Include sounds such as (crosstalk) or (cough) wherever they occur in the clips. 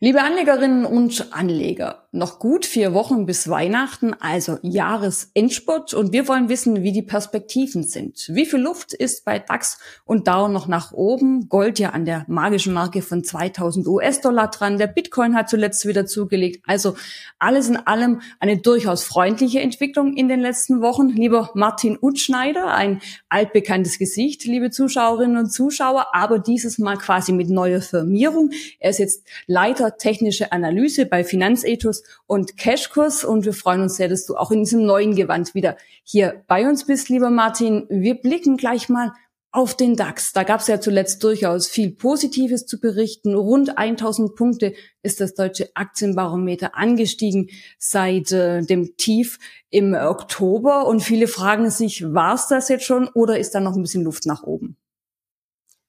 Liebe Anlegerinnen und Anleger, noch gut vier Wochen bis Weihnachten, also Jahresendspurt und wir wollen wissen, wie die Perspektiven sind. Wie viel Luft ist bei DAX und Dow noch nach oben? Gold ja an der magischen Marke von 2000 US-Dollar dran. Der Bitcoin hat zuletzt wieder zugelegt. Also alles in allem eine durchaus freundliche Entwicklung in den letzten Wochen. Lieber Martin Utschneider, ein altbekanntes Gesicht, liebe Zuschauerinnen und Zuschauer, aber dieses Mal quasi mit neuer Firmierung. Er ist jetzt Leiter technische Analyse bei Finanzethos und Cashkurs. Und wir freuen uns sehr, dass du auch in diesem neuen Gewand wieder hier bei uns bist, lieber Martin. Wir blicken gleich mal auf den DAX. Da gab es ja zuletzt durchaus viel Positives zu berichten. Rund 1000 Punkte ist das deutsche Aktienbarometer angestiegen seit äh, dem Tief im Oktober. Und viele fragen sich, war es das jetzt schon oder ist da noch ein bisschen Luft nach oben?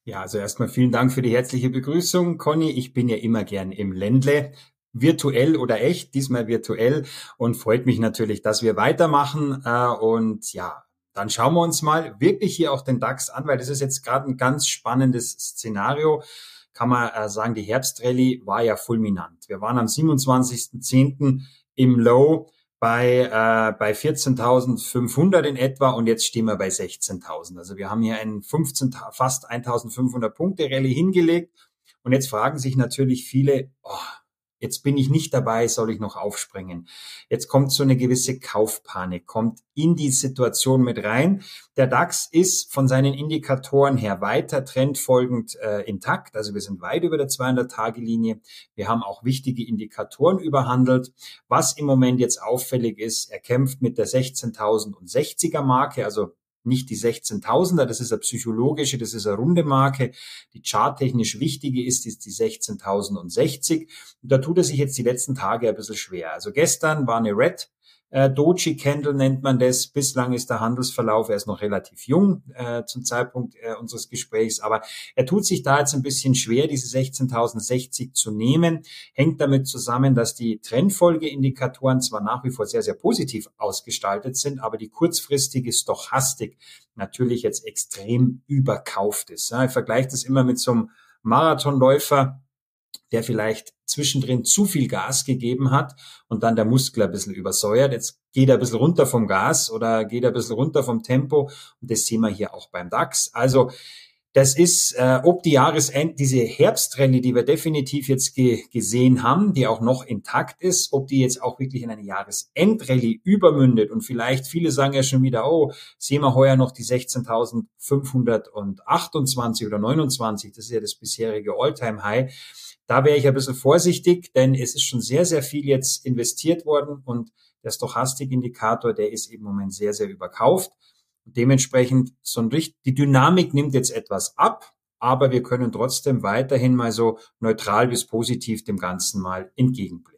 Ja, also erstmal vielen Dank für die herzliche Begrüßung, Conny. Ich bin ja immer gern im Ländle, virtuell oder echt, diesmal virtuell und freut mich natürlich, dass wir weitermachen. Äh, und ja, dann schauen wir uns mal wirklich hier auch den DAX an, weil das ist jetzt gerade ein ganz spannendes Szenario. Kann man äh, sagen, die Herbstrallye war ja fulminant. Wir waren am 27.10. im Low bei, äh, bei 14.500 in etwa und jetzt stehen wir bei 16.000. Also wir haben hier einen 15, fast 1.500 Punkte Rallye hingelegt und jetzt fragen sich natürlich viele, oh, Jetzt bin ich nicht dabei, soll ich noch aufspringen? Jetzt kommt so eine gewisse Kaufpanik, kommt in die Situation mit rein. Der DAX ist von seinen Indikatoren her weiter trendfolgend äh, intakt. Also wir sind weit über der 200-Tage-Linie. Wir haben auch wichtige Indikatoren überhandelt. Was im Moment jetzt auffällig ist, er kämpft mit der 16.060er Marke, also nicht die 16.000er, das ist eine psychologische, das ist eine runde Marke. Die charttechnisch wichtige ist, ist die 16.060. Und da tut er sich jetzt die letzten Tage ein bisschen schwer. Also gestern war eine Red äh, Doji Candle nennt man das. Bislang ist der Handelsverlauf, er ist noch relativ jung äh, zum Zeitpunkt äh, unseres Gesprächs, aber er tut sich da jetzt ein bisschen schwer, diese 16.060 zu nehmen. Hängt damit zusammen, dass die Trendfolgeindikatoren zwar nach wie vor sehr, sehr positiv ausgestaltet sind, aber die kurzfristige Stochastik natürlich jetzt extrem überkauft ist. Ja, ich vergleiche das immer mit so einem Marathonläufer, der vielleicht zwischendrin zu viel Gas gegeben hat und dann der Muskel ein bisschen übersäuert. Jetzt geht er ein bisschen runter vom Gas oder geht er ein bisschen runter vom Tempo und das sehen wir hier auch beim DAX. Also das ist, äh, ob die Jahresend, diese Herbstrallye, die wir definitiv jetzt ge gesehen haben, die auch noch intakt ist, ob die jetzt auch wirklich in eine Jahresendrallye übermündet und vielleicht viele sagen ja schon wieder, oh, sehen wir heuer noch die 16.528 oder 29, das ist ja das bisherige Alltime high da wäre ich ein bisschen vorsichtig, denn es ist schon sehr, sehr viel jetzt investiert worden und der Stochastikindikator, der ist im Moment sehr, sehr überkauft. Und dementsprechend so ein Richt die Dynamik nimmt jetzt etwas ab, aber wir können trotzdem weiterhin mal so neutral bis positiv dem Ganzen mal entgegenblicken.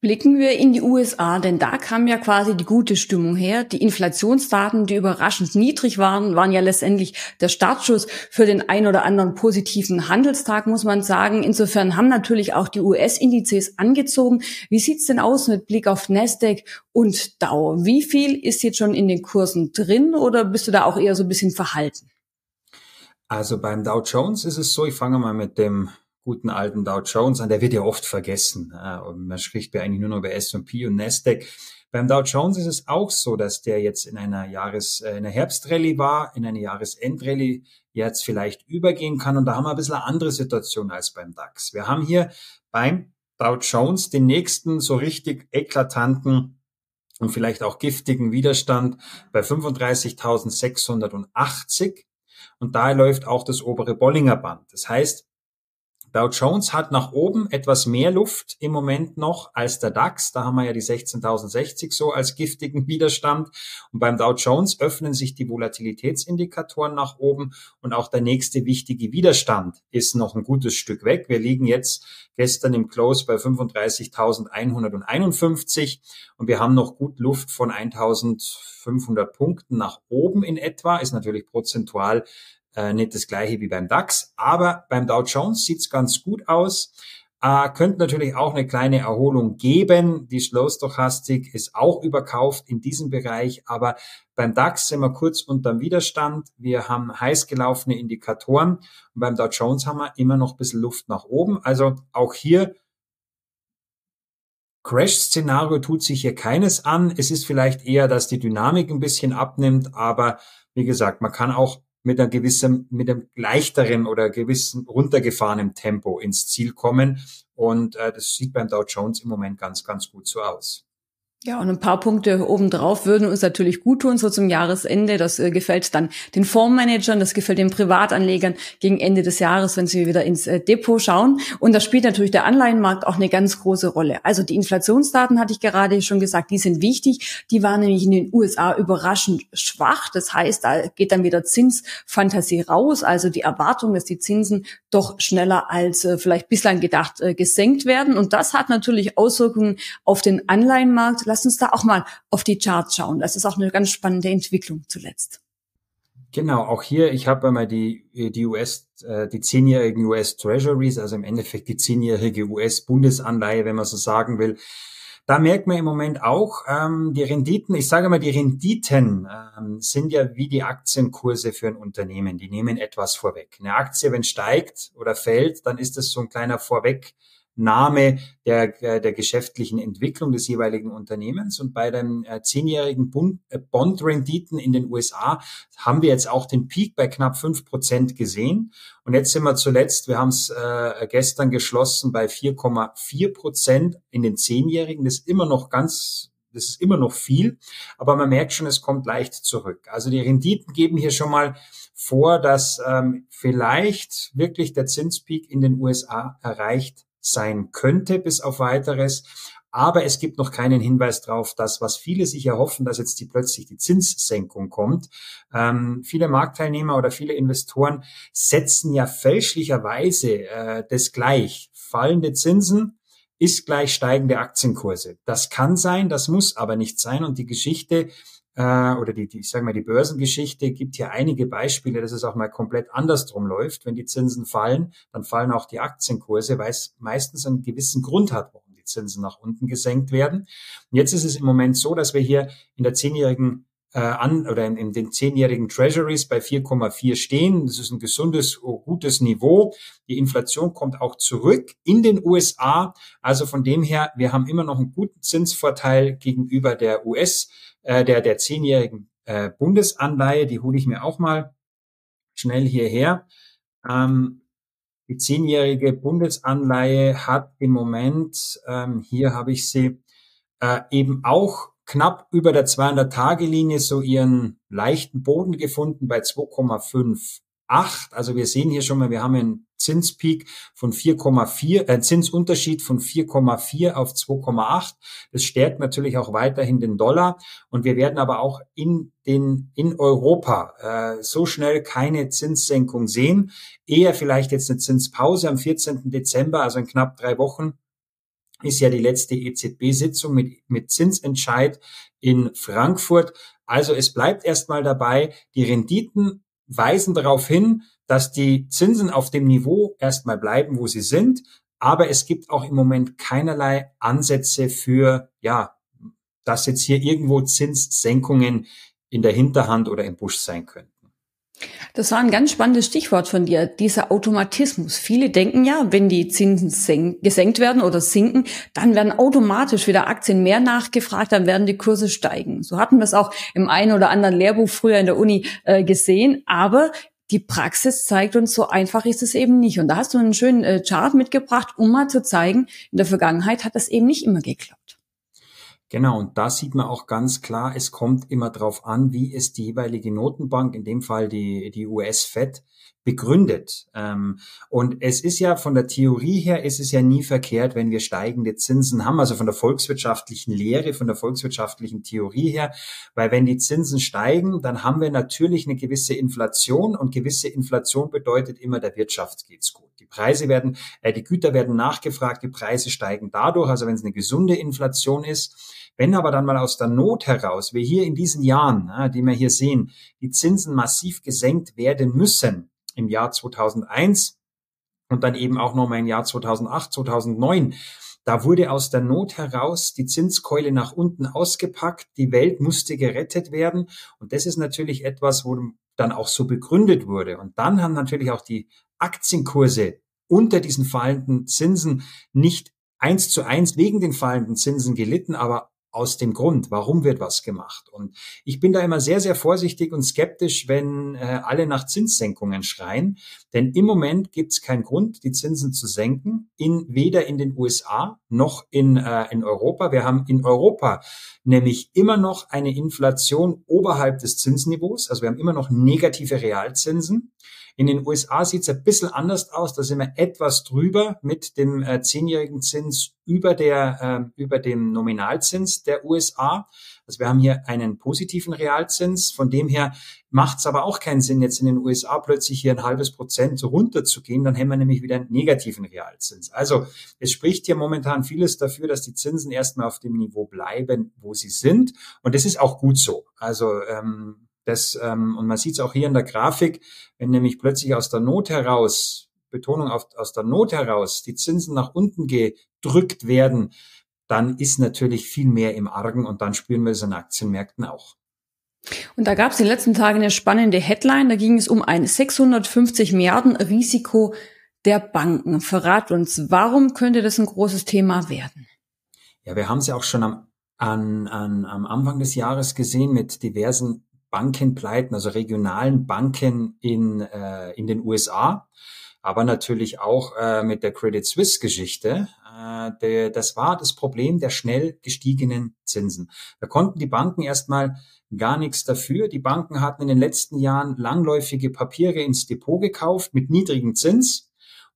Blicken wir in die USA, denn da kam ja quasi die gute Stimmung her. Die Inflationsdaten, die überraschend niedrig waren, waren ja letztendlich der Startschuss für den ein oder anderen positiven Handelstag, muss man sagen. Insofern haben natürlich auch die US-Indizes angezogen. Wie sieht's denn aus mit Blick auf Nasdaq und Dow? Wie viel ist jetzt schon in den Kursen drin oder bist du da auch eher so ein bisschen verhalten? Also beim Dow Jones ist es so, ich fange mal mit dem guten alten Dow Jones an, der wird ja oft vergessen. Und man spricht ja eigentlich nur noch über S&P und Nasdaq. Beim Dow Jones ist es auch so, dass der jetzt in einer Jahres, äh, in einer Herbstrallye war, in eine Jahresendrallye jetzt vielleicht übergehen kann. Und da haben wir ein bisschen eine andere Situation als beim DAX. Wir haben hier beim Dow Jones den nächsten so richtig eklatanten und vielleicht auch giftigen Widerstand bei 35.680. Und da läuft auch das obere Bollinger Band. Das heißt, Dow Jones hat nach oben etwas mehr Luft im Moment noch als der DAX. Da haben wir ja die 16.060 so als giftigen (laughs) Widerstand. Und beim Dow Jones öffnen sich die Volatilitätsindikatoren nach oben und auch der nächste wichtige Widerstand ist noch ein gutes Stück weg. Wir liegen jetzt gestern im Close bei 35.151 und wir haben noch gut Luft von 1.500 Punkten nach oben in etwa. Ist natürlich prozentual äh, nicht das gleiche wie beim DAX, aber beim Dow Jones sieht's ganz gut aus. Äh, könnte natürlich auch eine kleine Erholung geben. Die Slow-Stochastik ist auch überkauft in diesem Bereich, aber beim DAX sind wir kurz unterm Widerstand. Wir haben heiß gelaufene Indikatoren und beim Dow Jones haben wir immer noch ein bisschen Luft nach oben. Also auch hier Crash-Szenario tut sich hier keines an. Es ist vielleicht eher, dass die Dynamik ein bisschen abnimmt, aber wie gesagt, man kann auch mit einer gewissen, mit einem leichteren oder gewissen runtergefahrenen Tempo ins Ziel kommen. Und äh, das sieht beim Dow Jones im Moment ganz, ganz gut so aus. Ja, und ein paar Punkte obendrauf würden uns natürlich gut tun, so zum Jahresende. Das äh, gefällt dann den Fondsmanagern, das gefällt den Privatanlegern gegen Ende des Jahres, wenn sie wieder ins äh, Depot schauen. Und da spielt natürlich der Anleihenmarkt auch eine ganz große Rolle. Also die Inflationsdaten hatte ich gerade schon gesagt, die sind wichtig. Die waren nämlich in den USA überraschend schwach. Das heißt, da geht dann wieder Zinsfantasie raus. Also die Erwartung, dass die Zinsen doch schneller als äh, vielleicht bislang gedacht äh, gesenkt werden. Und das hat natürlich Auswirkungen auf den Anleihenmarkt Lass uns da auch mal auf die Charts schauen. Das ist auch eine ganz spannende Entwicklung zuletzt. Genau, auch hier, ich habe einmal die, die US, äh, die zehnjährigen US Treasuries, also im Endeffekt die zehnjährige US-Bundesanleihe, wenn man so sagen will. Da merkt man im Moment auch, ähm, die Renditen, ich sage mal, die Renditen ähm, sind ja wie die Aktienkurse für ein Unternehmen. Die nehmen etwas vorweg. Eine Aktie, wenn steigt oder fällt, dann ist das so ein kleiner Vorweg, Name der, äh, der geschäftlichen Entwicklung des jeweiligen Unternehmens. Und bei den äh, zehnjährigen äh, Bond-Renditen in den USA haben wir jetzt auch den Peak bei knapp fünf Prozent gesehen. Und jetzt sind wir zuletzt, wir haben es äh, gestern geschlossen bei 4,4 Prozent in den zehnjährigen. Das ist immer noch ganz das ist immer noch viel, aber man merkt schon, es kommt leicht zurück. Also die Renditen geben hier schon mal vor, dass ähm, vielleicht wirklich der Zinspeak in den USA erreicht sein könnte bis auf weiteres. Aber es gibt noch keinen Hinweis darauf, dass was viele sich erhoffen, dass jetzt die plötzlich die Zinssenkung kommt. Ähm, viele Marktteilnehmer oder viele Investoren setzen ja fälschlicherweise äh, das gleich. Fallende Zinsen ist gleich steigende Aktienkurse. Das kann sein, das muss aber nicht sein. Und die Geschichte äh, oder die, die, ich sage mal, die Börsengeschichte gibt hier einige Beispiele, dass es auch mal komplett andersrum läuft. Wenn die Zinsen fallen, dann fallen auch die Aktienkurse, weil es meistens einen gewissen Grund hat, warum die Zinsen nach unten gesenkt werden. Und jetzt ist es im Moment so, dass wir hier in der zehnjährigen äh, an oder in, in den zehnjährigen Treasuries bei 4,4 stehen. Das ist ein gesundes, gutes Niveau. Die Inflation kommt auch zurück in den USA. Also von dem her, wir haben immer noch einen guten Zinsvorteil gegenüber der US äh, der, der zehnjährigen äh, Bundesanleihe, die hole ich mir auch mal schnell hierher. Ähm, die zehnjährige Bundesanleihe hat im Moment, ähm, hier habe ich sie, äh, eben auch knapp über der 200-Tage-Linie so ihren leichten Boden gefunden bei 2,5 8. Also wir sehen hier schon mal, wir haben einen Zinspeak von 4,4, äh, Zinsunterschied von 4,4 auf 2,8. Das stärkt natürlich auch weiterhin den Dollar. Und wir werden aber auch in den, in Europa äh, so schnell keine Zinssenkung sehen. Eher vielleicht jetzt eine Zinspause am 14. Dezember, also in knapp drei Wochen ist ja die letzte EZB-Sitzung mit, mit Zinsentscheid in Frankfurt. Also es bleibt erstmal dabei, die Renditen weisen darauf hin, dass die Zinsen auf dem Niveau erstmal bleiben, wo sie sind. Aber es gibt auch im Moment keinerlei Ansätze für, ja, dass jetzt hier irgendwo Zinssenkungen in der Hinterhand oder im Busch sein könnten. Das war ein ganz spannendes Stichwort von dir, dieser Automatismus. Viele denken ja, wenn die Zinsen gesenkt werden oder sinken, dann werden automatisch wieder Aktien mehr nachgefragt, dann werden die Kurse steigen. So hatten wir es auch im einen oder anderen Lehrbuch früher in der Uni äh, gesehen. Aber die Praxis zeigt uns, so einfach ist es eben nicht. Und da hast du einen schönen äh, Chart mitgebracht, um mal zu zeigen, in der Vergangenheit hat das eben nicht immer geklappt. Genau, und da sieht man auch ganz klar, es kommt immer darauf an, wie es die jeweilige Notenbank, in dem Fall die, die US-Fed, begründet. Ähm, und es ist ja von der Theorie her, es ist ja nie verkehrt, wenn wir steigende Zinsen haben, also von der volkswirtschaftlichen Lehre, von der volkswirtschaftlichen Theorie her, weil wenn die Zinsen steigen, dann haben wir natürlich eine gewisse Inflation und gewisse Inflation bedeutet immer, der Wirtschaft geht's gut. Die Preise werden, äh, die Güter werden nachgefragt, die Preise steigen dadurch, also wenn es eine gesunde Inflation ist. Wenn aber dann mal aus der Not heraus, wie hier in diesen Jahren, die wir hier sehen, die Zinsen massiv gesenkt werden müssen im Jahr 2001 und dann eben auch nochmal im Jahr 2008, 2009, da wurde aus der Not heraus die Zinskeule nach unten ausgepackt, die Welt musste gerettet werden und das ist natürlich etwas, wo dann auch so begründet wurde. Und dann haben natürlich auch die Aktienkurse unter diesen fallenden Zinsen nicht eins zu eins wegen den fallenden Zinsen gelitten, aber aus dem Grund, warum wird was gemacht. Und ich bin da immer sehr, sehr vorsichtig und skeptisch, wenn äh, alle nach Zinssenkungen schreien. Denn im Moment gibt es keinen Grund, die Zinsen zu senken, in, weder in den USA noch in, äh, in Europa. Wir haben in Europa nämlich immer noch eine Inflation oberhalb des Zinsniveaus. Also wir haben immer noch negative Realzinsen. In den USA sieht es ein bisschen anders aus. Da sind wir etwas drüber mit dem äh, zehnjährigen Zins über der äh, über dem Nominalzins der USA. Also wir haben hier einen positiven Realzins. Von dem her macht es aber auch keinen Sinn, jetzt in den USA plötzlich hier ein halbes Prozent runterzugehen. Dann haben wir nämlich wieder einen negativen Realzins. Also es spricht hier momentan vieles dafür, dass die Zinsen erstmal auf dem Niveau bleiben, wo sie sind. Und das ist auch gut so. Also ähm, das, ähm, und man sieht es auch hier in der Grafik, wenn nämlich plötzlich aus der Not heraus, Betonung auf, aus der Not heraus, die Zinsen nach unten gedrückt werden, dann ist natürlich viel mehr im Argen und dann spüren wir es an Aktienmärkten auch. Und da gab es die letzten Tage eine spannende Headline, da ging es um ein 650 Milliarden Risiko der Banken. Verrat uns, warum könnte das ein großes Thema werden? Ja, wir haben es ja auch schon am, an, an, am Anfang des Jahres gesehen mit diversen Bankenpleiten, also regionalen Banken in, äh, in den USA, aber natürlich auch äh, mit der Credit Suisse Geschichte. Äh, das war das Problem der schnell gestiegenen Zinsen. Da konnten die Banken erstmal gar nichts dafür. Die Banken hatten in den letzten Jahren langläufige Papiere ins Depot gekauft mit niedrigem Zins.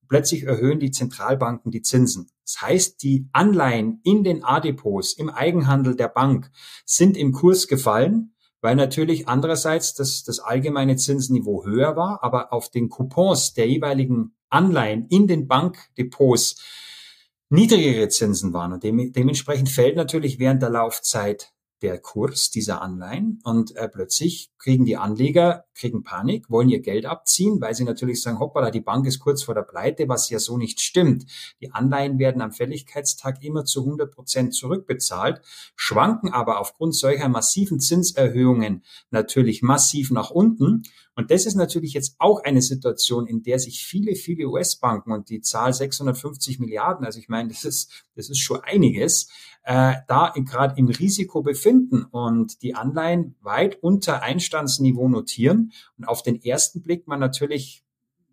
Plötzlich erhöhen die Zentralbanken die Zinsen. Das heißt, die Anleihen in den A-Depots im Eigenhandel der Bank sind im Kurs gefallen weil natürlich andererseits das, das allgemeine Zinsniveau höher war, aber auf den Coupons der jeweiligen Anleihen in den Bankdepots niedrigere Zinsen waren. Und dem, dementsprechend fällt natürlich während der Laufzeit der Kurs dieser Anleihen und äh, plötzlich kriegen die Anleger, kriegen Panik, wollen ihr Geld abziehen, weil sie natürlich sagen, hoppala, die Bank ist kurz vor der Pleite, was ja so nicht stimmt. Die Anleihen werden am Fälligkeitstag immer zu 100 Prozent zurückbezahlt, schwanken aber aufgrund solcher massiven Zinserhöhungen natürlich massiv nach unten. Und das ist natürlich jetzt auch eine Situation, in der sich viele, viele US-Banken und die Zahl 650 Milliarden, also ich meine, das ist, das ist schon einiges, äh, da gerade im Risiko befinden und die Anleihen weit unter Einstandsniveau notieren und auf den ersten Blick man natürlich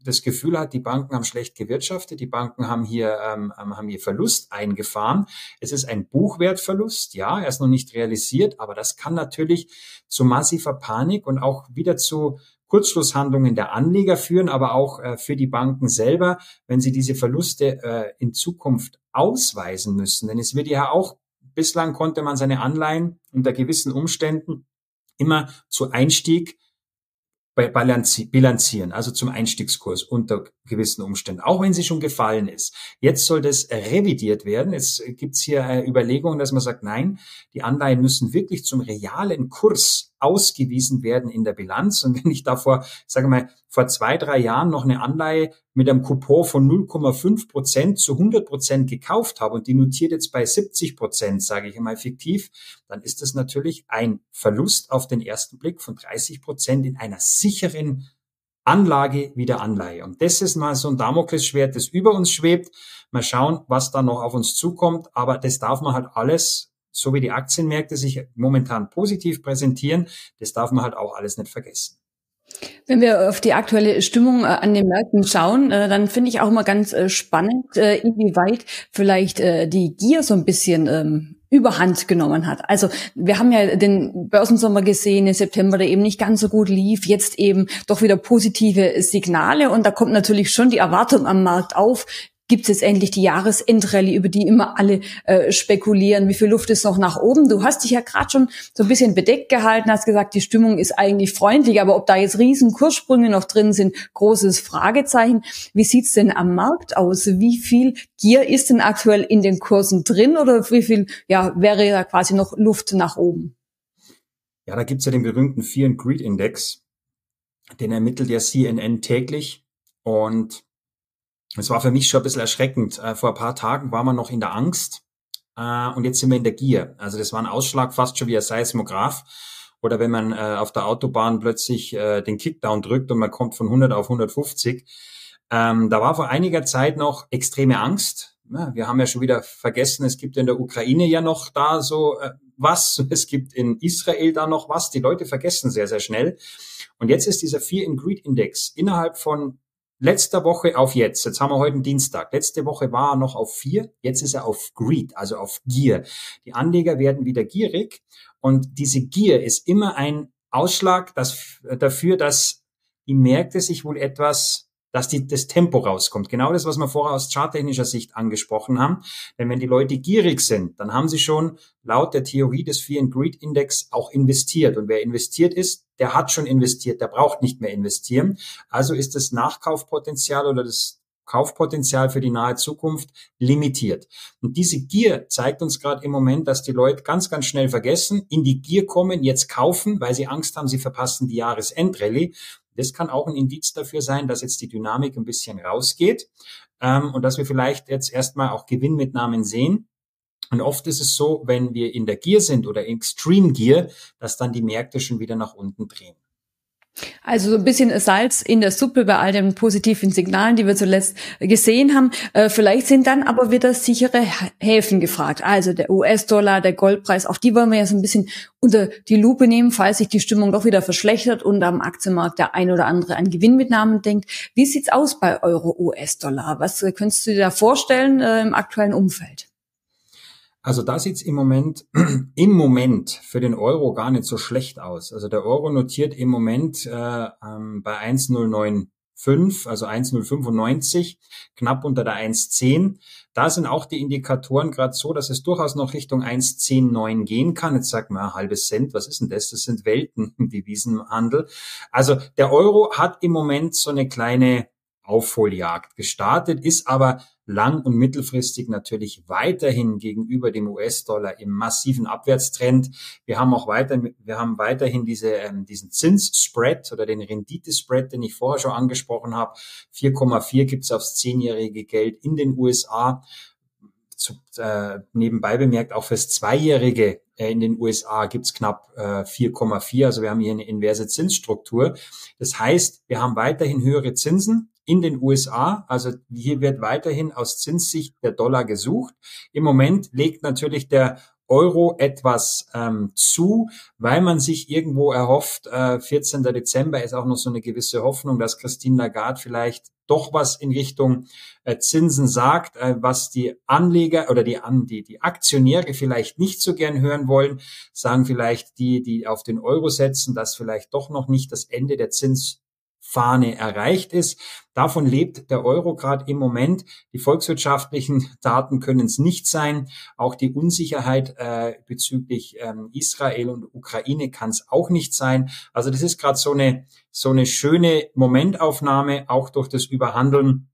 das Gefühl hat, die Banken haben schlecht gewirtschaftet, die Banken haben hier, ähm, haben hier Verlust eingefahren. Es ist ein Buchwertverlust, ja, er ist noch nicht realisiert, aber das kann natürlich zu massiver Panik und auch wieder zu Kurzschlusshandlungen der Anleger führen, aber auch äh, für die Banken selber, wenn sie diese Verluste äh, in Zukunft ausweisen müssen. Denn es wird ja auch, bislang konnte man seine Anleihen unter gewissen Umständen immer zu Einstieg bilanzieren, also zum Einstiegskurs unter gewissen Umständen, auch wenn sie schon gefallen ist. Jetzt soll das revidiert werden. Jetzt gibt's hier äh, Überlegungen, dass man sagt, nein, die Anleihen müssen wirklich zum realen Kurs ausgewiesen werden in der Bilanz. Und wenn ich da vor, sage mal, vor zwei, drei Jahren noch eine Anleihe mit einem Coupon von 0,5 Prozent zu 100 Prozent gekauft habe und die notiert jetzt bei 70 Prozent, sage ich einmal fiktiv, dann ist das natürlich ein Verlust auf den ersten Blick von 30 Prozent in einer sicheren Anlage wie der Anleihe. Und das ist mal so ein Damoklesschwert, das über uns schwebt. Mal schauen, was da noch auf uns zukommt. Aber das darf man halt alles so wie die Aktienmärkte sich momentan positiv präsentieren, das darf man halt auch alles nicht vergessen. Wenn wir auf die aktuelle Stimmung äh, an den Märkten schauen, äh, dann finde ich auch mal ganz äh, spannend, inwieweit vielleicht die Gier so ein bisschen ähm, Überhand genommen hat. Also wir haben ja den Börsensommer gesehen im September, der eben nicht ganz so gut lief, jetzt eben doch wieder positive Signale und da kommt natürlich schon die Erwartung am Markt auf, gibt es jetzt endlich die Jahresendrallye, über die immer alle äh, spekulieren, wie viel Luft ist noch nach oben. Du hast dich ja gerade schon so ein bisschen bedeckt gehalten, hast gesagt, die Stimmung ist eigentlich freundlich, aber ob da jetzt riesen Kurssprünge noch drin sind, großes Fragezeichen. Wie sieht's denn am Markt aus? Wie viel Gier ist denn aktuell in den Kursen drin oder wie viel ja, wäre da quasi noch Luft nach oben? Ja, da gibt's ja den berühmten Fear and Greed Index, den ermittelt ja CNN täglich und es war für mich schon ein bisschen erschreckend. Äh, vor ein paar Tagen war man noch in der Angst äh, und jetzt sind wir in der Gier. Also das war ein Ausschlag fast schon wie ein Seismograph. Oder wenn man äh, auf der Autobahn plötzlich den Kickdown drückt und man kommt von 100 auf 150. Ähm, da war vor einiger Zeit noch extreme Angst. na, wir haben ja schon wieder vergessen, es gibt in der Ukraine ja noch da so äh, was, (laughs) es gibt in Israel da noch was. Die Leute vergessen sehr, sehr schnell. Und jetzt ist dieser Fear and Greed Index innerhalb von letzter Woche auf jetzt. Jetzt haben wir heute Dienstag. Letzte Woche war er noch auf vier. Jetzt ist er auf Greed, also auf Gier. Die Anleger werden wieder gierig. Und diese Gier ist immer ein Ausschlag das, dafür, dass die Märkte sich wohl etwas dass die, das Tempo rauskommt. Genau das, was wir vorher aus charttechnischer Sicht angesprochen haben. Denn wenn die Leute gierig sind, dann haben sie schon laut der Theorie des Fear and Greed Index auch investiert. Und wer investiert ist, der hat schon investiert, der braucht nicht mehr investieren. Also ist das Nachkaufpotenzial oder das Kaufpotenzial für die nahe Zukunft limitiert. Und diese Gier zeigt uns gerade im Moment, dass die Leute ganz, ganz schnell vergessen, in die Gier kommen, jetzt kaufen, weil sie Angst haben, sie verpassen die Jahresendrallye. Das kann auch ein Indiz dafür sein, dass jetzt die Dynamik ein bisschen rausgeht ähm, und dass wir vielleicht jetzt erstmal auch Gewinnmitnahmen sehen. Und oft ist es so, wenn wir in der Gier sind oder Extreme Gier, dass dann die Märkte schon wieder nach unten drehen. Also so ein bisschen Salz in der Suppe bei all den positiven Signalen, die wir zuletzt gesehen haben. Äh, vielleicht sind dann aber wieder sichere Häfen gefragt. Also der US-Dollar, der Goldpreis, auch die wollen wir so ein bisschen unter die Lupe nehmen, falls sich die Stimmung doch wieder verschlechtert und am Aktienmarkt der ein oder andere an Gewinnmitnahmen denkt. Wie sieht's aus bei Euro-US-Dollar? Was äh, könntest du dir da vorstellen äh, im aktuellen Umfeld? Also da sieht's im Moment, (clears throat) im Moment für den Euro gar nicht so schlecht aus. Also der Euro notiert im Moment äh, ähm, bei 1,095, also 1,095, knapp unter der 1,10. Da sind auch die Indikatoren gerade so, dass es durchaus noch Richtung 1,109 gehen kann. Jetzt sagt man, halbes Cent, was ist denn das? Das sind Welten (laughs) im Devisenhandel. Also der Euro hat im Moment so eine kleine Aufholjagd gestartet, ist aber lang- und mittelfristig natürlich weiterhin gegenüber dem US-Dollar im massiven Abwärtstrend. Wir haben auch weiter, wir haben weiterhin diese, ähm, diesen Zinsspread oder den Renditespread, den ich vorher schon angesprochen habe. 4,4 gibt's aufs zehnjährige Geld in den USA. Zu, äh, nebenbei bemerkt, auch fürs Zweijährige äh, in den USA gibt's knapp äh, 4,4. Also wir haben hier eine inverse Zinsstruktur. Das heißt, wir haben weiterhin höhere Zinsen in den USA. Also hier wird weiterhin aus Zinssicht der Dollar gesucht. Im Moment legt natürlich der Euro etwas ähm, zu, weil man sich irgendwo erhofft, äh, 14. Dezember ist auch noch so eine gewisse Hoffnung, dass Christine Lagarde vielleicht doch was in Richtung äh, Zinsen sagt, äh, was die Anleger oder die, die, die Aktionäre vielleicht nicht so gern hören wollen, sagen vielleicht die, die auf den Euro setzen, dass vielleicht doch noch nicht das Ende der Zins Fahne erreicht ist. Davon lebt der Euro gerade im Moment. Die volkswirtschaftlichen (laughs) Daten können es nicht sein. Auch die Unsicherheit äh, bezüglich ähm, Israel und Ukraine kann es auch nicht sein. Also das ist gerade so eine so eine schöne Momentaufnahme, auch durch das Überhandeln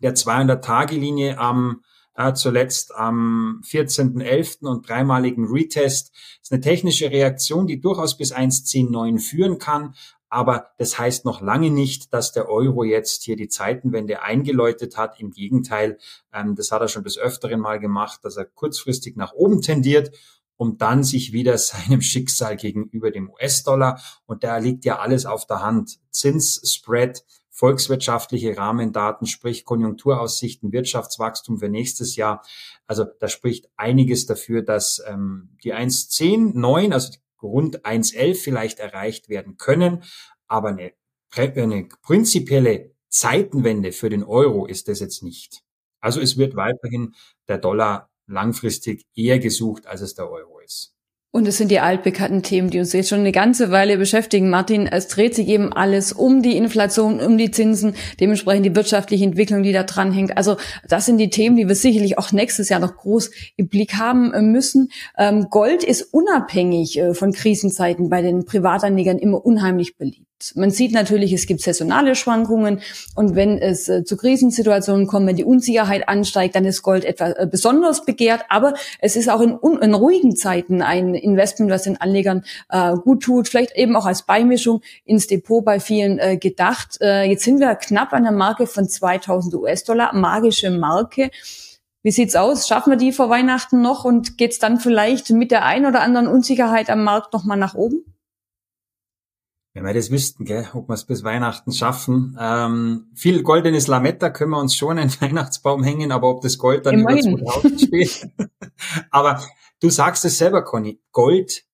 der 200-Tage-Linie am äh, zuletzt am 14.11. und dreimaligen Retest. Das ist eine technische Reaktion, die durchaus bis 1.10.9 führen kann, aber das heißt noch lange nicht, dass der Euro jetzt hier die Zeitenwende eingeläutet hat. Im Gegenteil, ähm, das hat er schon des Öfteren mal gemacht, dass er kurzfristig nach oben tendiert um dann sich wieder (laughs) seinem Schicksal gegenüber dem US-Dollar. Und da liegt ja alles auf der Hand. Zinsspread, volkswirtschaftliche Rahmendaten, sprich Konjunkturaussichten, Wirtschaftswachstum für nächstes Jahr. Also da spricht einiges dafür, dass ähm, die 1,10, 9, also rund 1,11 vielleicht erreicht werden können. Aber eine, eine prinzipielle Zeitenwende für den Euro ist das jetzt nicht. Also es wird weiterhin der Dollar langfristig eher gesucht, als es der Euro ist. Und es sind die altbekannten Themen, die uns jetzt schon eine ganze Weile beschäftigen. Martin, es dreht sich eben alles um die Inflation, um die Zinsen, dementsprechend die wirtschaftliche Entwicklung, die da dran hängt. Also das sind die Themen, die wir sicherlich auch nächstes Jahr noch groß im Blick haben äh, müssen. Ähm, Gold ist unabhängig äh, von Krisenzeiten bei den Privatanlegern immer unheimlich beliebt. Man sieht natürlich, es gibt saisonale Schwankungen und wenn es äh, zu Krisensituationen kommt, wenn die Unsicherheit ansteigt, dann ist Gold etwas äh, besonders begehrt. Aber es ist auch in, in, ruhigen Zeiten ein Investment, was den Anlegern äh, gut tut, vielleicht eben auch als Beimischung ins Depot bei vielen äh, gedacht. Äh, jetzt sind wir knapp an der Marke von 2000 US-Dollar, magische Marke. Wie sieht's aus? Schaffen wir die vor Weihnachten noch und geht's dann vielleicht mit der ein oder anderen Unsicherheit am Markt nochmal nach oben? Wenn wir das wüssten, gell, ob wir es bis Weihnachten schaffen. Ähm, viel goldenes Lametta können wir uns schon einen (laughs) Weihnachtsbaum hängen, aber ob das Gold dann Immerhin. über 2000 steht. (laughs) aber du sagst es selber, Conny, Gold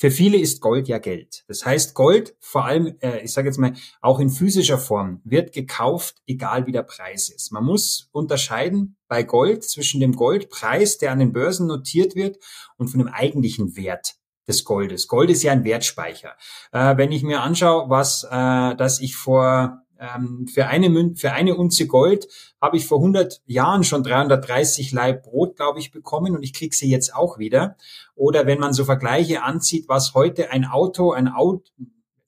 für viele ist Gold ja Geld. Das heißt, Gold, vor allem, äh, ich sage jetzt mal, auch in physischer Form, wird gekauft, egal wie der Preis ist. Man muss unterscheiden bei Gold zwischen dem Goldpreis, der an den Börsen notiert wird, und von dem eigentlichen Wert des Goldes. Gold ist ja ein Wertspeicher. Äh, wenn ich mir anschaue, was, äh, dass ich vor ähm, für eine Mün für eine Unze Gold habe ich vor 100 Jahren schon 330 Leib Brot, glaube ich, bekommen und ich krieg sie jetzt auch wieder. Oder wenn man so Vergleiche anzieht, was heute ein Auto, ein Auto,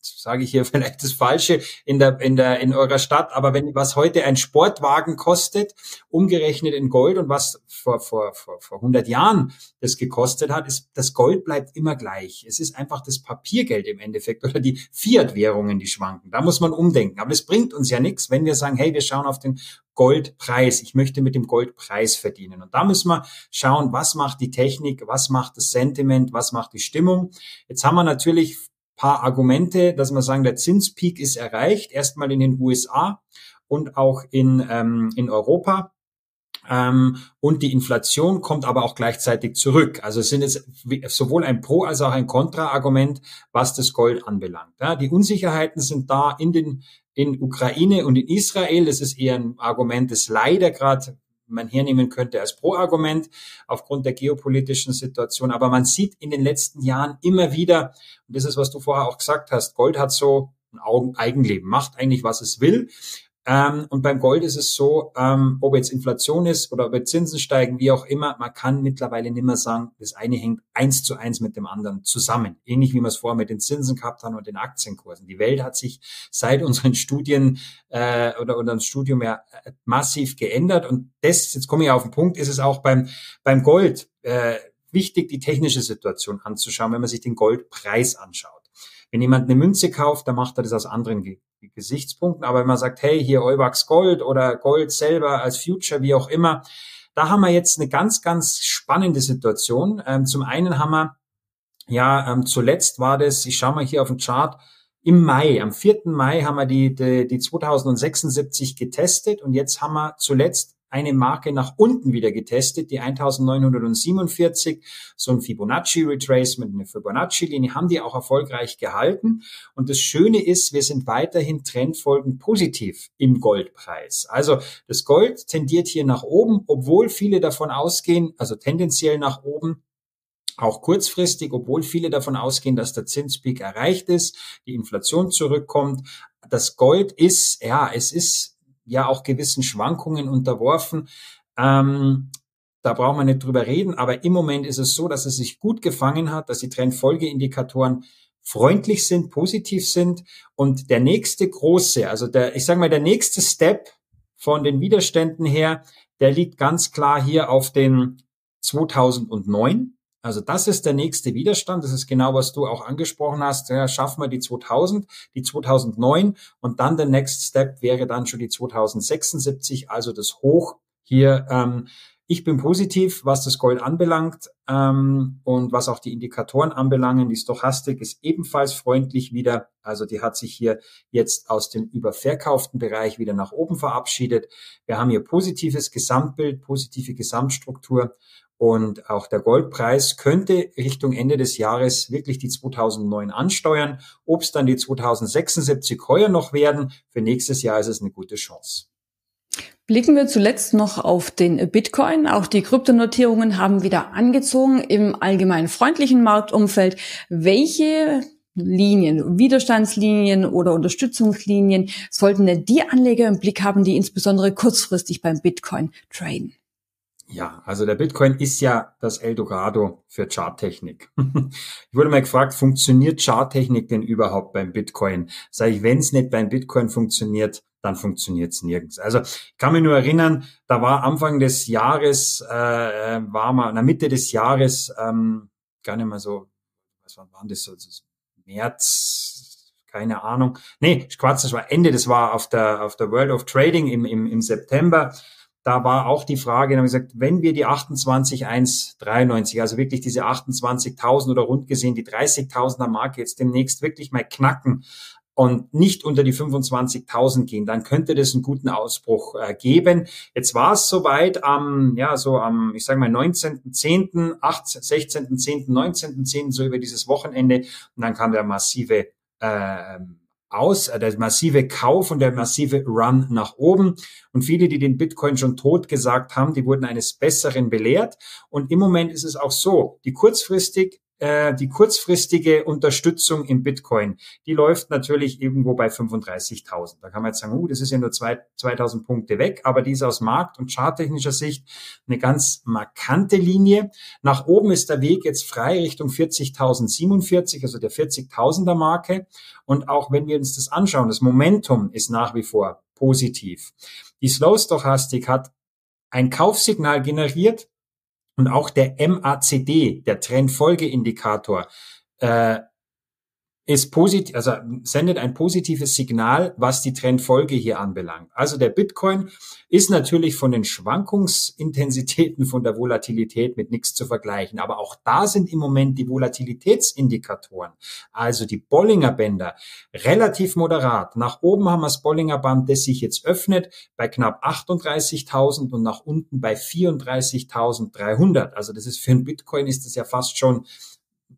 sage ich hier (laughs) vielleicht das Falsche in der, in der, in eurer Stadt, aber wenn, was heute ein Sportwagen kostet, umgerechnet in Gold und was vor, vor, vor, vor 100 Jahren das gekostet hat, ist, das Gold bleibt immer gleich. Es ist einfach das Papiergeld im Endeffekt oder die Fiat-Währungen, die schwanken. Da muss man umdenken. Aber das bringt uns ja nichts, wenn wir sagen, hey, wir schauen auf den Goldpreis. Ich möchte mit dem Goldpreis verdienen. Und da müssen wir schauen, was macht die Technik, was macht das Sentiment, was macht die Stimmung. Jetzt haben wir natürlich paar Argumente, dass man sagen, der Zinspeak ist erreicht, erstmal in den USA und auch in, ähm, in Europa. Ähm, und die Inflation kommt aber auch gleichzeitig zurück. Also es sind jetzt sowohl ein Pro- als auch ein Kontra-Argument, was das Gold anbelangt. Ja, die Unsicherheiten sind da in den in Ukraine und in Israel. Das ist eher ein Argument, das leider gerade man hernehmen könnte als Pro-Argument aufgrund der geopolitischen Situation. Aber man sieht in den letzten Jahren immer wieder, und das ist, was du vorher auch gesagt hast, Gold hat so ein Eigenleben, macht eigentlich, was es will. Ähm, und beim Gold ist es so, ähm, ob jetzt Inflation ist oder ob Zinsen steigen, wie auch immer, man kann mittlerweile nicht mehr sagen, das eine hängt eins zu eins mit dem anderen zusammen. Ähnlich wie wir es vorher mit den Zinsen gehabt haben und den Aktienkursen. Die Welt hat sich seit unseren Studien äh, oder unserem Studium ja äh, massiv geändert. Und das, jetzt komme ich auf den Punkt, ist es auch beim, beim Gold äh, wichtig, die technische Situation anzuschauen, wenn man sich den Goldpreis anschaut. Wenn jemand eine Münze kauft, dann macht er das aus anderen Gesichtspunkten. Aber wenn man sagt, hey, hier Euwax Gold oder Gold selber als Future, wie auch immer, da haben wir jetzt eine ganz, ganz spannende Situation. Ähm, zum einen haben wir, ja, ähm, zuletzt war das, ich schaue mal hier auf den Chart, im Mai, am 4. Mai haben wir die, die, die 2076 getestet und jetzt haben wir zuletzt eine Marke nach unten wieder getestet, die 1947, so ein Fibonacci Retracement, eine Fibonacci-Linie, haben die auch erfolgreich gehalten. Und das Schöne ist, wir sind weiterhin trendfolgend positiv im Goldpreis. Also das Gold tendiert hier nach oben, obwohl viele davon ausgehen, also tendenziell nach oben, auch kurzfristig, obwohl viele davon ausgehen, dass der Zinspeak erreicht ist, die Inflation zurückkommt. Das Gold ist, ja, es ist ja auch gewissen Schwankungen unterworfen. Ähm, da braucht man nicht drüber reden, aber im Moment ist es so, dass es sich gut gefangen hat, dass die Trendfolgeindikatoren freundlich sind, positiv sind und der nächste große, also der, ich sage mal, der nächste Step von den Widerständen her, der liegt ganz klar hier auf den 2009. Also das ist der nächste Widerstand. Das ist genau, was du auch angesprochen hast. Ja, schaffen wir die 2000, die 2009 und dann der Next Step wäre dann schon die 2076, also das Hoch hier. Ähm, ich bin positiv, was das Gold anbelangt ähm, und was auch die Indikatoren anbelangen. Die Stochastik ist ebenfalls freundlich wieder. Also die hat sich hier jetzt aus dem überverkauften Bereich wieder nach oben verabschiedet. Wir haben hier positives Gesamtbild, positive Gesamtstruktur und auch der Goldpreis könnte Richtung Ende des Jahres wirklich die 2009 ansteuern. Ob es dann die 2076 heuer noch werden, für nächstes Jahr ist es eine gute Chance. Blicken wir zuletzt noch auf den Bitcoin. Auch die Kryptonotierungen haben wieder angezogen im allgemeinen freundlichen Marktumfeld. Welche Linien, Widerstandslinien oder Unterstützungslinien sollten denn die Anleger im Blick haben, die insbesondere kurzfristig beim Bitcoin traden? Ja, also der Bitcoin ist ja das Eldorado für Charttechnik. (laughs) ich wurde mal gefragt, funktioniert Charttechnik denn überhaupt beim Bitcoin? Sag ich, wenn es nicht beim Bitcoin funktioniert, dann funktioniert es nirgends. Also ich kann mich nur erinnern, da war Anfang des Jahres, äh, äh war mal, in der Mitte des Jahres, ähm, gar nicht mehr so, was war, das so, so März, keine Ahnung. Nee, Quatsch, das war Ende, das war auf der, auf der World of Trading im, im, im September da war auch die Frage, haben gesagt, wenn wir die 28.193, also wirklich diese 28.000 oder rund gesehen die 30.000er Marke jetzt demnächst wirklich mal knacken, und nicht unter die 25.000 gehen, dann könnte das einen guten Ausbruch äh, geben. Jetzt war es soweit am, ja, so am, ich sage mal, 19.10., 18., 16.10., 19.10., so über dieses Wochenende und dann kam der massive äh, aus, äh, der massive Kauf und der massive Run nach oben. Und viele, die den Bitcoin schon tot gesagt haben, die wurden eines Besseren belehrt. Und im Moment ist es auch so, die kurzfristig äh, die kurzfristige Unterstützung im Bitcoin, die läuft natürlich irgendwo bei 35.000. Da kann man jetzt sagen, uh, das ist ja nur zwei, 2000 Punkte weg, aber die ist aus markt- und charttechnischer Sicht eine ganz markante Linie. Nach oben ist der Weg jetzt frei Richtung 40.047, also der 40.000er Marke. Und auch wenn wir uns das anschauen, das Momentum ist nach wie vor positiv. Die Slow Stochastik hat ein Kaufsignal generiert, und auch der MACD, der Trendfolgeindikator, äh, ist positiv, also sendet ein positives Signal, was die Trendfolge hier anbelangt. Also der Bitcoin ist natürlich von den Schwankungsintensitäten, von der Volatilität mit nichts zu vergleichen. Aber auch da sind im Moment die Volatilitätsindikatoren, also die Bollinger Bänder, relativ moderat. Nach oben haben wir das Bollinger Band, das sich jetzt öffnet bei knapp 38.000 und nach unten bei 34.300. Also das ist für einen Bitcoin ist das ja fast schon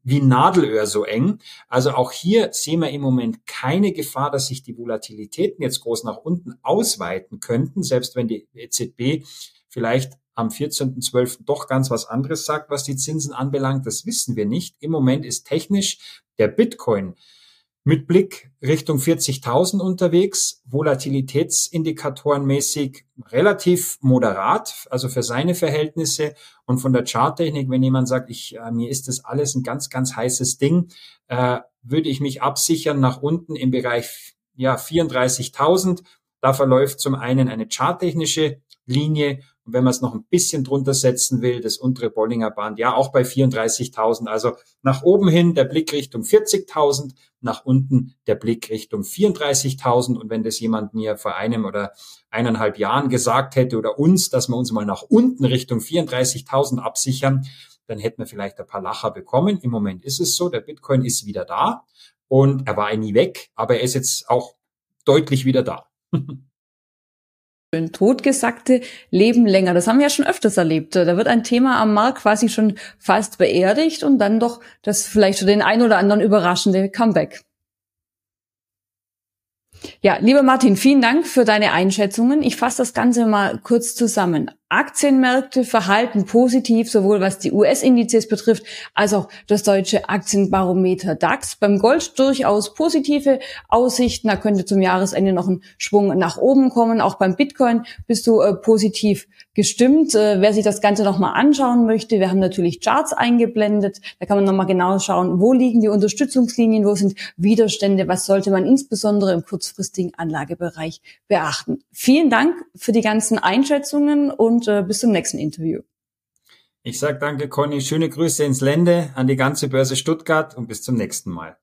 wie Nadelöhr so eng. Also auch hier sehen wir im Moment keine Gefahr, dass sich die Volatilitäten jetzt groß nach unten ausweiten könnten, selbst wenn die EZB vielleicht am 14.12. doch ganz was anderes sagt, was die Zinsen anbelangt. Das wissen wir nicht. Im Moment ist technisch der Bitcoin mit Blick Richtung 40.000 unterwegs, volatilitätsindikatorenmäßig relativ moderat, also für seine Verhältnisse. Und von der Charttechnik, wenn jemand sagt, ich, äh, mir ist das alles ein ganz, ganz heißes Ding, äh, würde ich mich absichern nach unten im Bereich ja, 34.000. Da verläuft zum einen eine charttechnische Linie und wenn man es noch ein bisschen drunter setzen will, das untere Bollinger Band, ja auch bei 34.000. Also nach oben hin der Blick Richtung 40.000, nach unten der Blick Richtung 34.000. Und wenn das jemand mir vor einem oder eineinhalb Jahren gesagt hätte oder uns, dass wir uns mal nach unten Richtung 34.000 absichern, dann hätten wir vielleicht ein paar Lacher bekommen. Im Moment ist es so, der Bitcoin ist wieder da und er war nie weg, aber er ist jetzt auch deutlich wieder da. (laughs) Totgesagte leben länger. Das haben wir ja schon öfters erlebt. Da wird ein Thema am Markt quasi schon fast beerdigt und dann doch das vielleicht für den einen oder anderen überraschende Comeback. Ja, lieber Martin, vielen Dank für deine Einschätzungen. Ich fasse das Ganze mal kurz zusammen. Aktienmärkte verhalten positiv, sowohl was die US-Indizes betrifft, als auch das deutsche Aktienbarometer DAX. Beim Gold durchaus positive Aussichten. Da könnte zum Jahresende noch ein Schwung nach oben kommen. Auch beim Bitcoin bist du äh, positiv gestimmt. Äh, wer sich das Ganze nochmal anschauen möchte, wir haben natürlich Charts eingeblendet. Da kann man nochmal genau schauen, wo liegen die Unterstützungslinien, wo sind Widerstände, was sollte man insbesondere im kurzfristigen Anlagebereich beachten. Vielen Dank für die ganzen Einschätzungen und und äh, bis zum nächsten Interview. Ich sage danke, Conny. Schöne Grüße ins Lände, an die ganze Börse Stuttgart und bis zum nächsten Mal.